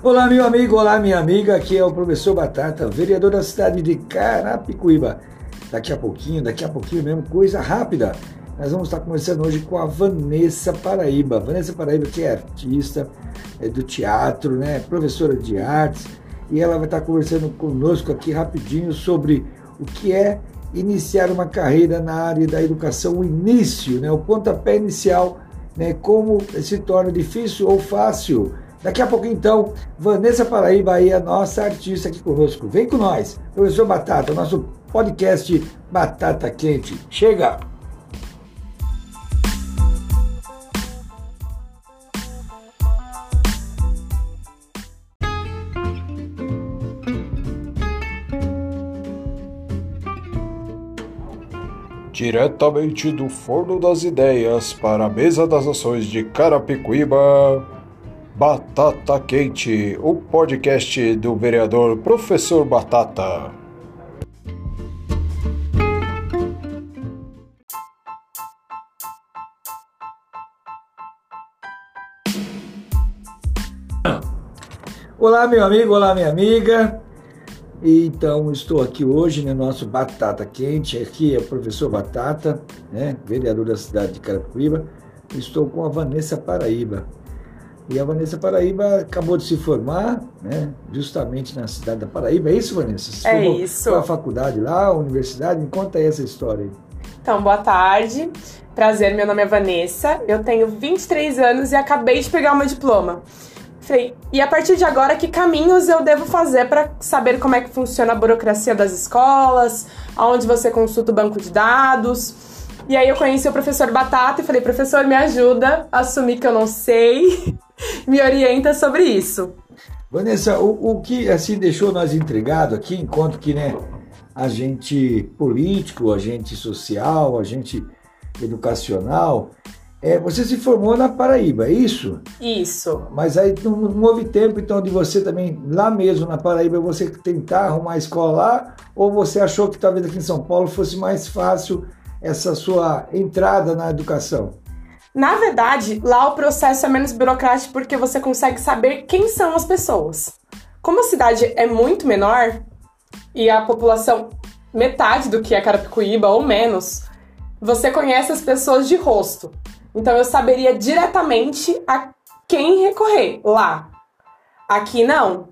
Olá, meu amigo, olá, minha amiga. Aqui é o professor Batata, vereador da cidade de Carapicuíba. Daqui a pouquinho, daqui a pouquinho mesmo, coisa rápida. Nós vamos estar conversando hoje com a Vanessa Paraíba. Vanessa Paraíba, que é artista é do teatro, né? Professora de artes. E ela vai estar conversando conosco aqui rapidinho sobre o que é iniciar uma carreira na área da educação, o início, né? O pontapé inicial, né? Como se torna difícil ou fácil Daqui a pouco, então, Vanessa Paraíba aí, a nossa artista aqui conosco. Vem com nós, professor Batata, nosso podcast Batata Quente. Chega! Diretamente do Forno das Ideias para a Mesa das Ações de Carapicuíba. Batata Quente, o podcast do vereador Professor Batata. Olá, meu amigo, olá, minha amiga. Então, estou aqui hoje no nosso Batata Quente. Aqui é o professor Batata, né, vereador da cidade de Carapicuíba. Estou com a Vanessa Paraíba. E a Vanessa Paraíba acabou de se formar, né, justamente na cidade da Paraíba. É isso, Vanessa? Você é isso. A faculdade lá, a universidade? Me conta aí essa história aí. Então, boa tarde. Prazer, meu nome é Vanessa. Eu tenho 23 anos e acabei de pegar o meu diploma. Falei, e a partir de agora, que caminhos eu devo fazer para saber como é que funciona a burocracia das escolas, aonde você consulta o banco de dados? E aí eu conheci o professor Batata e falei, professor, me ajuda a assumir que eu não sei me orienta sobre isso. Vanessa, o, o que assim deixou nós intrigados aqui, enquanto que né, agente político, agente social, agente educacional, é, você se formou na Paraíba, é isso? Isso. Mas aí não, não, houve tempo, então, de você também, lá mesmo na Paraíba, você tentar arrumar a escola lá? Ou você achou que talvez aqui em São Paulo fosse mais fácil essa sua entrada na educação? Na verdade, lá o processo é menos burocrático porque você consegue saber quem são as pessoas. Como a cidade é muito menor e a população metade do que é Carapicuíba ou menos, você conhece as pessoas de rosto. Então eu saberia diretamente a quem recorrer lá. Aqui não.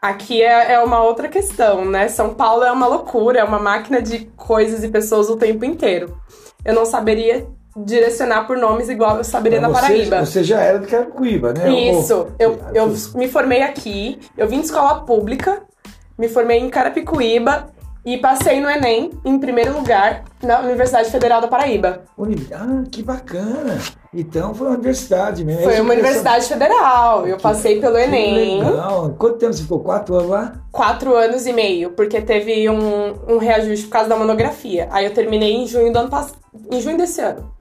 Aqui é, é uma outra questão, né? São Paulo é uma loucura, é uma máquina de coisas e pessoas o tempo inteiro. Eu não saberia direcionar por nomes igual eu saberia Mas na Paraíba. Você já era de Carapicuíba, né? Isso. Eu, eu me formei aqui, eu vim de escola pública, me formei em Carapicuíba e passei no Enem em primeiro lugar na Universidade Federal da Paraíba. Ah, que bacana! Então foi uma universidade mesmo. Foi uma universidade federal. Eu que, passei pelo Enem. Legal. Quanto tempo você ficou? Quatro anos lá? Quatro anos e meio, porque teve um, um reajuste por causa da monografia. Aí eu terminei em junho do ano passado. Em junho desse ano.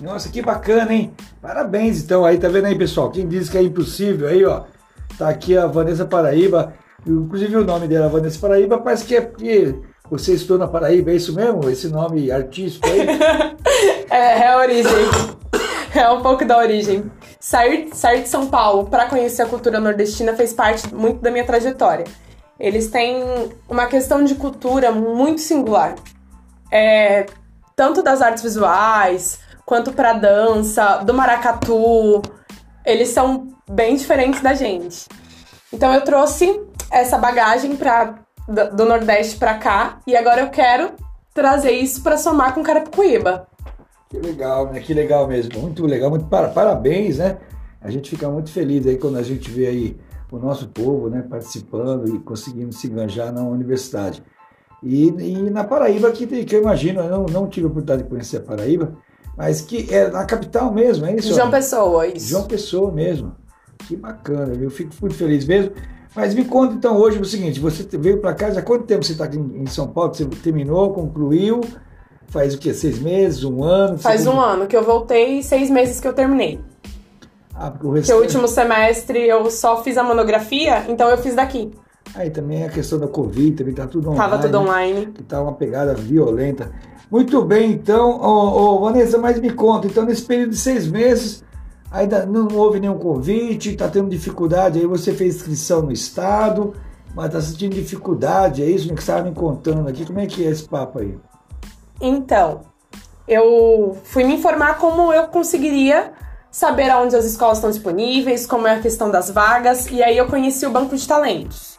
Nossa, que bacana, hein? Parabéns, então. Aí, tá vendo aí, pessoal? Quem diz que é impossível aí, ó. Tá aqui a Vanessa Paraíba. Inclusive o nome dela, Vanessa Paraíba, parece que é porque você estudou na Paraíba, é isso mesmo? Esse nome artístico aí? é, é a origem. É um pouco da origem. Sair, sair de São Paulo para conhecer a cultura nordestina fez parte muito da minha trajetória. Eles têm uma questão de cultura muito singular. É, tanto das artes visuais, quanto para dança, do maracatu. Eles são bem diferentes da gente. Então eu trouxe essa bagagem pra, do Nordeste para cá e agora eu quero trazer isso para somar com Carapicuíba. Que legal, né? Que legal mesmo. Muito legal, muito para, parabéns, né? A gente fica muito feliz aí quando a gente vê aí o nosso povo, né, participando e conseguindo se enganjar na universidade. E, e na Paraíba, que, que eu imagino, eu não, não tive a oportunidade de conhecer a Paraíba, mas que é na capital mesmo, é isso? João Pessoa, isso. João Pessoa mesmo. Que bacana, eu fico muito feliz mesmo. Mas me conta então hoje o seguinte: você veio para cá, já quanto tempo você está aqui em São Paulo? Você terminou, concluiu? Faz o quê? Seis meses, um ano? Faz um ano que eu voltei e seis meses que eu terminei. Ah, porque o restante... Porque o último semestre eu só fiz a monografia, então eu fiz daqui. Aí também a questão da Covid, também tá tudo online. Tava tudo online. Que tá uma pegada violenta. Muito bem, então, oh, oh, Vanessa, mas me conta, então nesse período de seis meses, ainda não houve nenhum convite, está tendo dificuldade, aí você fez inscrição no Estado, mas está sentindo dificuldade, é isso que você estava me contando aqui, como é que é esse papo aí? Então, eu fui me informar como eu conseguiria saber aonde as escolas estão disponíveis, como é a questão das vagas, e aí eu conheci o Banco de Talentos.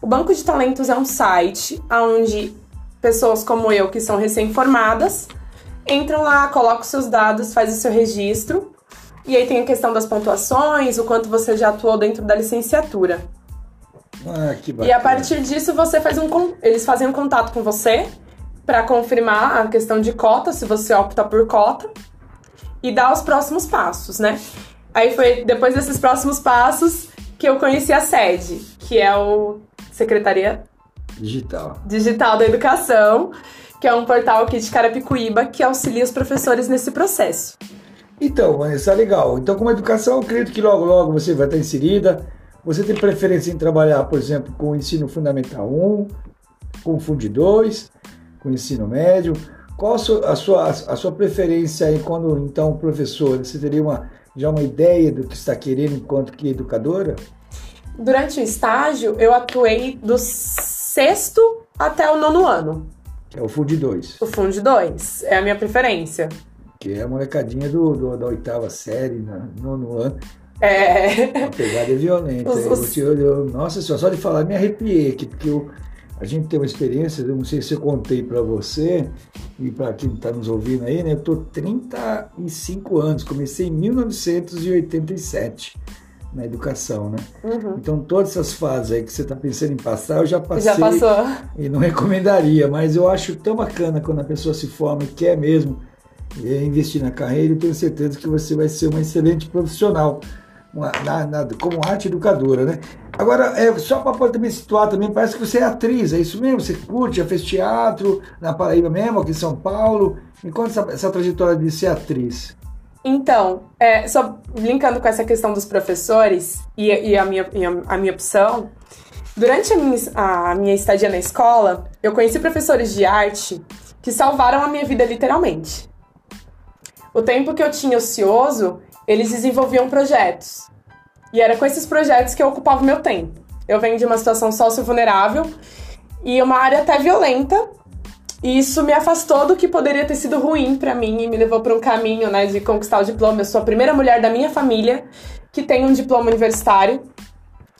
O Banco de Talentos é um site onde pessoas como eu, que são recém-formadas, entram lá, colocam seus dados, faz o seu registro, e aí tem a questão das pontuações, o quanto você já atuou dentro da licenciatura. Ah, que bacana. E a partir disso você faz um eles fazem um contato com você para confirmar a questão de cota, se você opta por cota, e dar os próximos passos, né? Aí foi depois desses próximos passos que eu conheci a sede, que é o Secretaria Digital. Digital da Educação, que é um portal aqui de Carapicuíba que auxilia os professores nesse processo. Então, Vanessa, legal. Então, como educação, eu acredito que logo, logo você vai estar inserida. Você tem preferência em trabalhar, por exemplo, com o ensino fundamental 1, com o Fundo 2, com o ensino médio? Qual a sua, a sua, a sua preferência aí quando, então, professor? Você teria uma, já uma ideia do que está querendo enquanto que educadora? Durante o estágio, eu atuei do sexto até o nono ano. É o Fundo 2. O Fundo 2 é a minha preferência. Que é a molecadinha do, do da oitava série, no nono ano. É. A pegada violenta. Os- Eu- eu- nossa senhora, só de falar me arrepiei aqui, porque eu- a gente tem uma experiência, eu não sei se eu contei para você e para quem está nos ouvindo aí, né? Eu tô 35 anos, comecei em 1987 na educação, né? Uhum. Então todas essas fases aí que você está pensando em passar, eu já passei Já passou. e não recomendaria, mas eu acho tão bacana quando a pessoa se forma e quer mesmo investir na carreira, eu tenho certeza que você vai ser uma excelente profissional uma- na- na- como arte educadora, né? Agora, é, só para também situar também, parece que você é atriz, é isso mesmo? Você curte, já fez teatro na Paraíba mesmo, aqui em São Paulo? Me conta essa, essa trajetória de ser atriz. Então, é, só linkando com essa questão dos professores e, e a, minha, e a, a minha opção, durante a minha, a minha estadia na escola, eu conheci professores de arte que salvaram a minha vida literalmente. O tempo que eu tinha ocioso, eles desenvolviam projetos. E era com esses projetos que eu ocupava meu tempo. Eu venho de uma situação sócio-vulnerável e uma área até violenta, e isso me afastou do que poderia ter sido ruim pra mim e me levou pra um caminho, né, de conquistar o diploma. Eu sou a primeira mulher da minha família que tem um diploma universitário.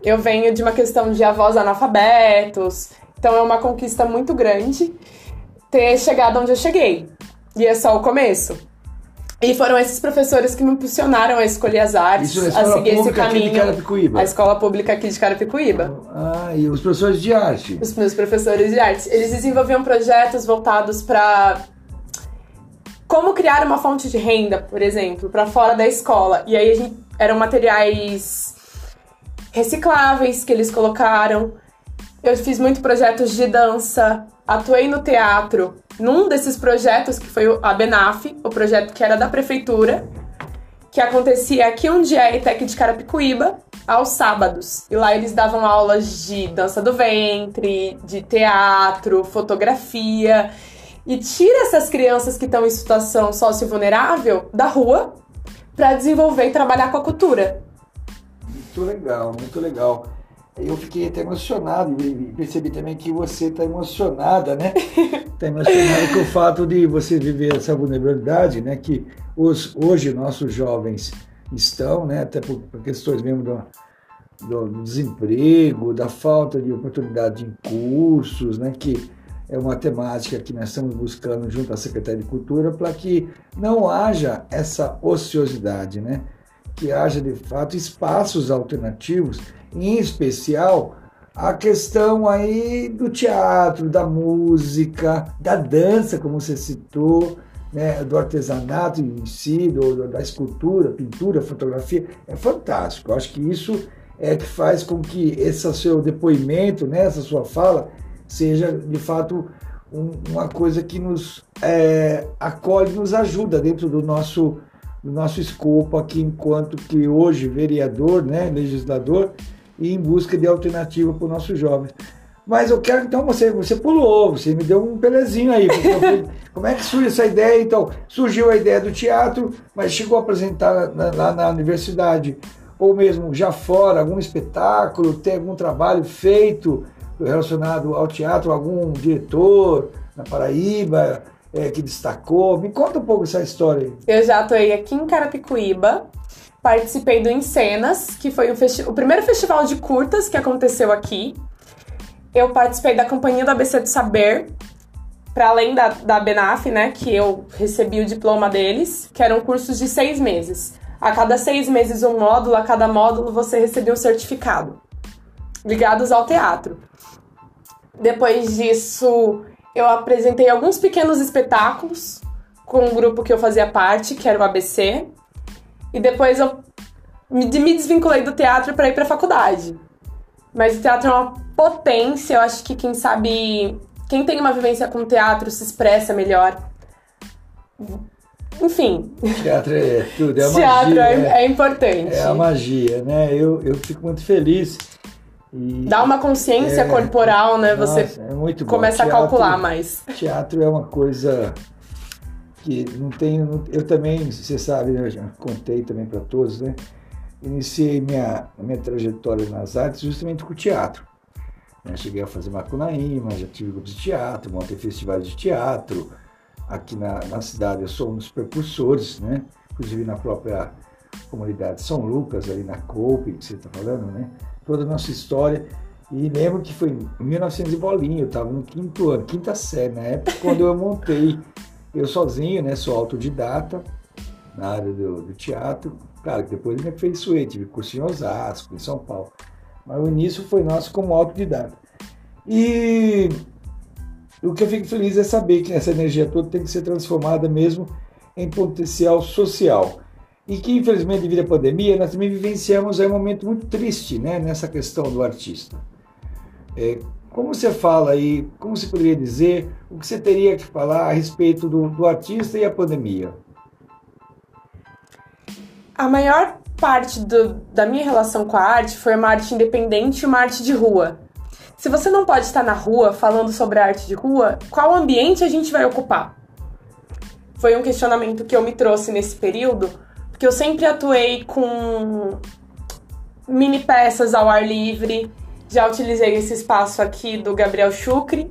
Eu venho de uma questão de avós analfabetos, então é uma conquista muito grande ter chegado onde eu cheguei. E é só o começo. E foram esses professores que me impulsionaram a escolher as artes, Isso a escola seguir esse caminho. A escola pública aqui de Carapicuíba. Ah, e os professores de arte? Os meus professores de artes, eles desenvolviam projetos voltados para como criar uma fonte de renda, por exemplo, para fora da escola. E aí a gente, eram materiais recicláveis que eles colocaram. Eu fiz muito projetos de dança, atuei no teatro. Num desses projetos, que foi a Benaf, o projeto que era da prefeitura, que acontecia aqui um dia ETEC de Carapicuíba, aos sábados. E lá eles davam aulas de dança do ventre, de teatro, fotografia. E tira essas crianças que estão em situação sócio-vulnerável da rua para desenvolver e trabalhar com a cultura. Muito legal, muito legal. Eu fiquei até emocionado e percebi também que você está emocionada, né? Está emocionada com o fato de você viver essa vulnerabilidade, né? Que os, hoje nossos jovens estão, né? Até por, por questões mesmo do, do desemprego, da falta de oportunidade em cursos, né? Que é uma temática que nós estamos buscando junto à Secretaria de Cultura para que não haja essa ociosidade, né? Que haja de fato espaços alternativos, em especial a questão aí do teatro, da música, da dança, como você citou, né, do artesanato em si, do, da escultura, pintura, fotografia, é fantástico. Eu acho que isso é que faz com que esse seu depoimento, né, essa sua fala, seja de fato um- uma coisa que nos é, acolhe, nos ajuda dentro do nosso do nosso escopo aqui enquanto que hoje vereador, né, legislador, e em busca de alternativa para os nossos jovens. Mas eu quero, então, você, você pulou, você me deu um pelezinho aí. como é que surge essa ideia? Então, surgiu a ideia do teatro, mas chegou a apresentar na- lá na universidade, ou mesmo já fora, algum espetáculo, tem algum trabalho feito relacionado ao teatro, algum diretor na Paraíba eh, que destacou? Me conta um pouco essa história aí. Eu já atuei aqui em Carapicuíba, participei do Encenas, que foi festi- o primeiro festival de curtas que aconteceu aqui. Eu participei da Companhia do ABC do Saber, para além da, da Benaf, né, que eu recebi o diploma deles, que eram cursos de seis meses. A cada seis meses um módulo, a cada módulo você recebia um certificado, ligados ao teatro. Depois disso, eu apresentei alguns pequenos espetáculos com um grupo que eu fazia parte, que era o ABC. E depois eu me, desvinculei do teatro para ir para faculdade. Mas o teatro é uma potência, eu acho que quem sabe, quem tem uma vivência com teatro se expressa melhor. Enfim, Teatro é tudo, é a teatro magia. é, né? é importante. É a magia, né? Eu, eu fico muito feliz. E, Dá uma consciência É. corporal, né? Você Nossa, é muito bom. começa a Teatro- calcular mais. Teatro é uma coisa que não tem. não- eu também, você sabe, né, eu já contei também para todos, né? Iniciei minha, minha trajetória nas artes justamente com o teatro. né? Cheguei a fazer Macunaíma, já tive grupos de teatro, montei festivais de teatro. Aqui na, na cidade eu sou um dos precursores, né? Inclusive na própria comunidade de São Lucas, ali na Coupe, que você está falando, né? Toda a nossa história. E lembro que foi em 1900 e bolinha, eu estava no quinto ano, quinta série, na época quando eu montei, eu sozinho, né? Sou autodidata na área do, do teatro. Claro que depois eu me aperfeiçoei, tive curso em Osasco, em São Paulo. Mas o início foi nosso como autodidata. E o que eu fico feliz é saber que essa energia toda tem que ser transformada mesmo em potencial social. E que, infelizmente, devido à pandemia, nós também vivenciamos um momento muito triste né, nessa questão do artista. É, como você fala aí, como você poderia dizer, o que você teria que falar a respeito do, do artista e a pandemia? A maior parte do- da minha relação com a arte foi uma arte independente e uma arte de rua. Se você não pode estar na rua falando sobre a arte de rua, qual ambiente a gente vai ocupar? Foi um questionamento que eu me trouxe nesse período, porque eu sempre atuei com mini peças ao ar livre. Já utilizei esse espaço aqui do Gabriel Chucre,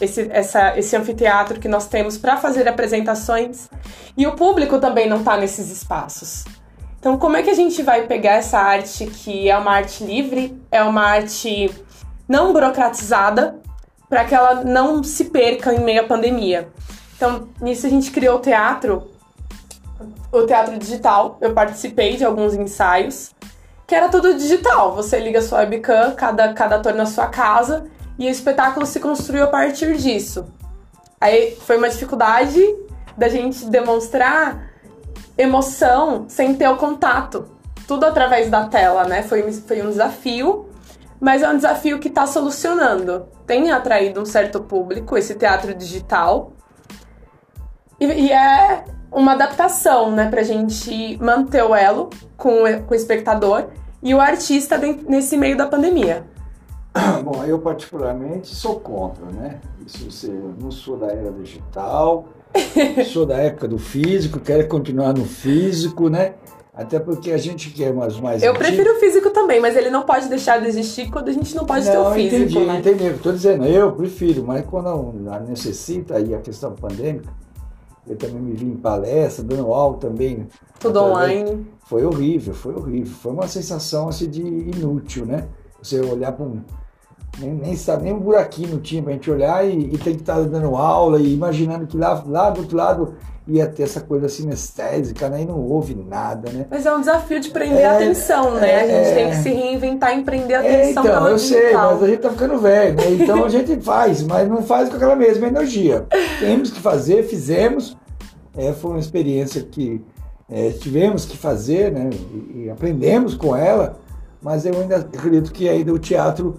esse, essa- esse anfiteatro que nós temos para fazer apresentações. E o público também não está nesses espaços. Então, como é que a gente vai pegar essa arte que é uma arte livre, é uma arte não burocratizada, para que ela não se perca em meio à pandemia? Então, nisso a gente criou o teatro, o teatro digital. Eu participei de alguns ensaios, que era tudo digital. Você liga sua webcam, cada, cada ator na sua casa, e o espetáculo se construiu a partir disso. Aí foi uma dificuldade da gente demonstrar emoção sem ter o contato. Tudo através da tela, né? Foi, foi um desafio, mas é um desafio que está solucionando. Tem atraído um certo público, esse teatro digital. E, e é uma adaptação, né? Pra gente manter o elo com, o- espectador e o artista nesse meio da pandemia. Bom, eu particularmente sou contra, né? Isso você, não sou da era digital, sou da época do físico, quero continuar no físico, né? Até porque a gente quer umas mais Eu antigas- prefiro o físico também, mas ele não pode deixar de existir quando a gente não pode ter não, o físico, entendi, né? entendi. Estou dizendo, eu prefiro, mas quando a necessita aí a questão pandêmica, eu também me vi em palestra, dando aula também. Tudo através- online. Foi horrível, foi horrível. Foi uma sensação assim de inútil, né? Você olhar para um. Nem, nem sabe, nem um buraquinho não tinha pra gente olhar e, e tem que estar dando aula e imaginando que lá, lá do outro lado ia ter essa coisa sinestésica, né? E não houve nada, né? Mas é um desafio de prender É, a atenção, né? a gente é. tem que se reinventar e prender a É, atenção então, eu sei, mas a gente tá ficando velho, né? Então a gente faz, mas não faz com aquela mesma energia. Temos que fazer, fizemos. É, foi uma experiência que é, tivemos que fazer, né? E, e aprendemos com ela, mas eu ainda acredito que ainda o teatro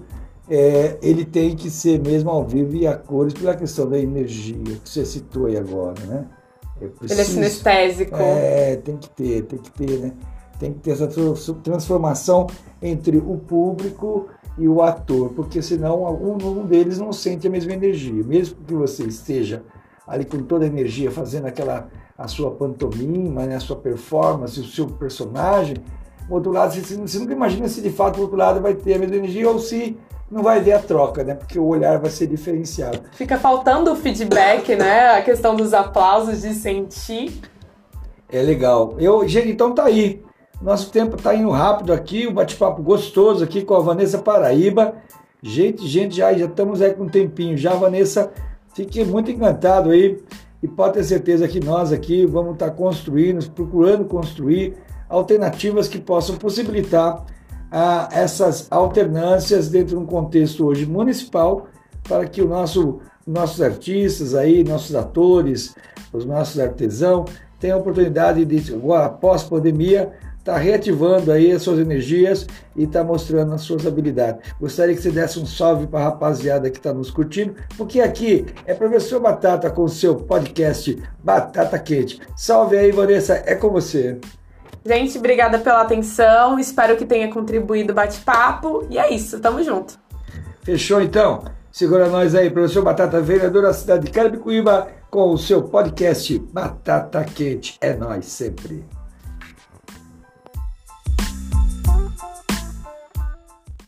é, ele tem que ser mesmo ao vivo e a cores pela questão da energia que você citou aí agora, né? É Ele é preciso- sinestésico. é, tem que ter, tem que ter, né? Tem que ter essa transformação entre o público e o ator, porque senão algum um deles não sente a mesma energia. Mesmo que você esteja ali com toda a energia fazendo aquela a sua pantomima, né, a sua performance, o seu personagem, o outro lado, você, você nunca imagina se de fato o outro lado vai ter a mesma energia ou se não vai ver a troca, né? Porque o olhar vai ser diferenciado. Fica faltando o feedback, né? A questão dos aplausos, de sentir. É legal. Eu, gente, então tá aí. Nosso tempo tá indo rápido aqui, um bate-papo gostoso aqui com a Vanessa Paraíba. Gente, gente, já, já estamos aí com um tempinho. Já, Vanessa, fique muito encantado aí. E pode ter certeza que nós aqui vamos estar tá construindo, procurando construir alternativas que possam possibilitar ah, essas alternâncias dentro de um contexto hoje municipal para que o nosso, nossos artistas aí, nossos atores, os nossos artesãos tenham a oportunidade de, agora, após pandemia, estar tá reativando aí as suas energias e estar tá mostrando as suas habilidades. Gostaria que você desse um salve para a rapaziada que está nos curtindo, porque aqui é Professor Batata com o seu podcast Batata Quente. Salve aí, Vanessa, é com você. Gente, obrigada pela atenção. Espero que tenha contribuído o bate-papo. E é isso, tamo junto. Fechou então? Segura nós aí, professor Batata, vereador da cidade de Carapicuíba, com o seu podcast Batata Quente. É nós sempre.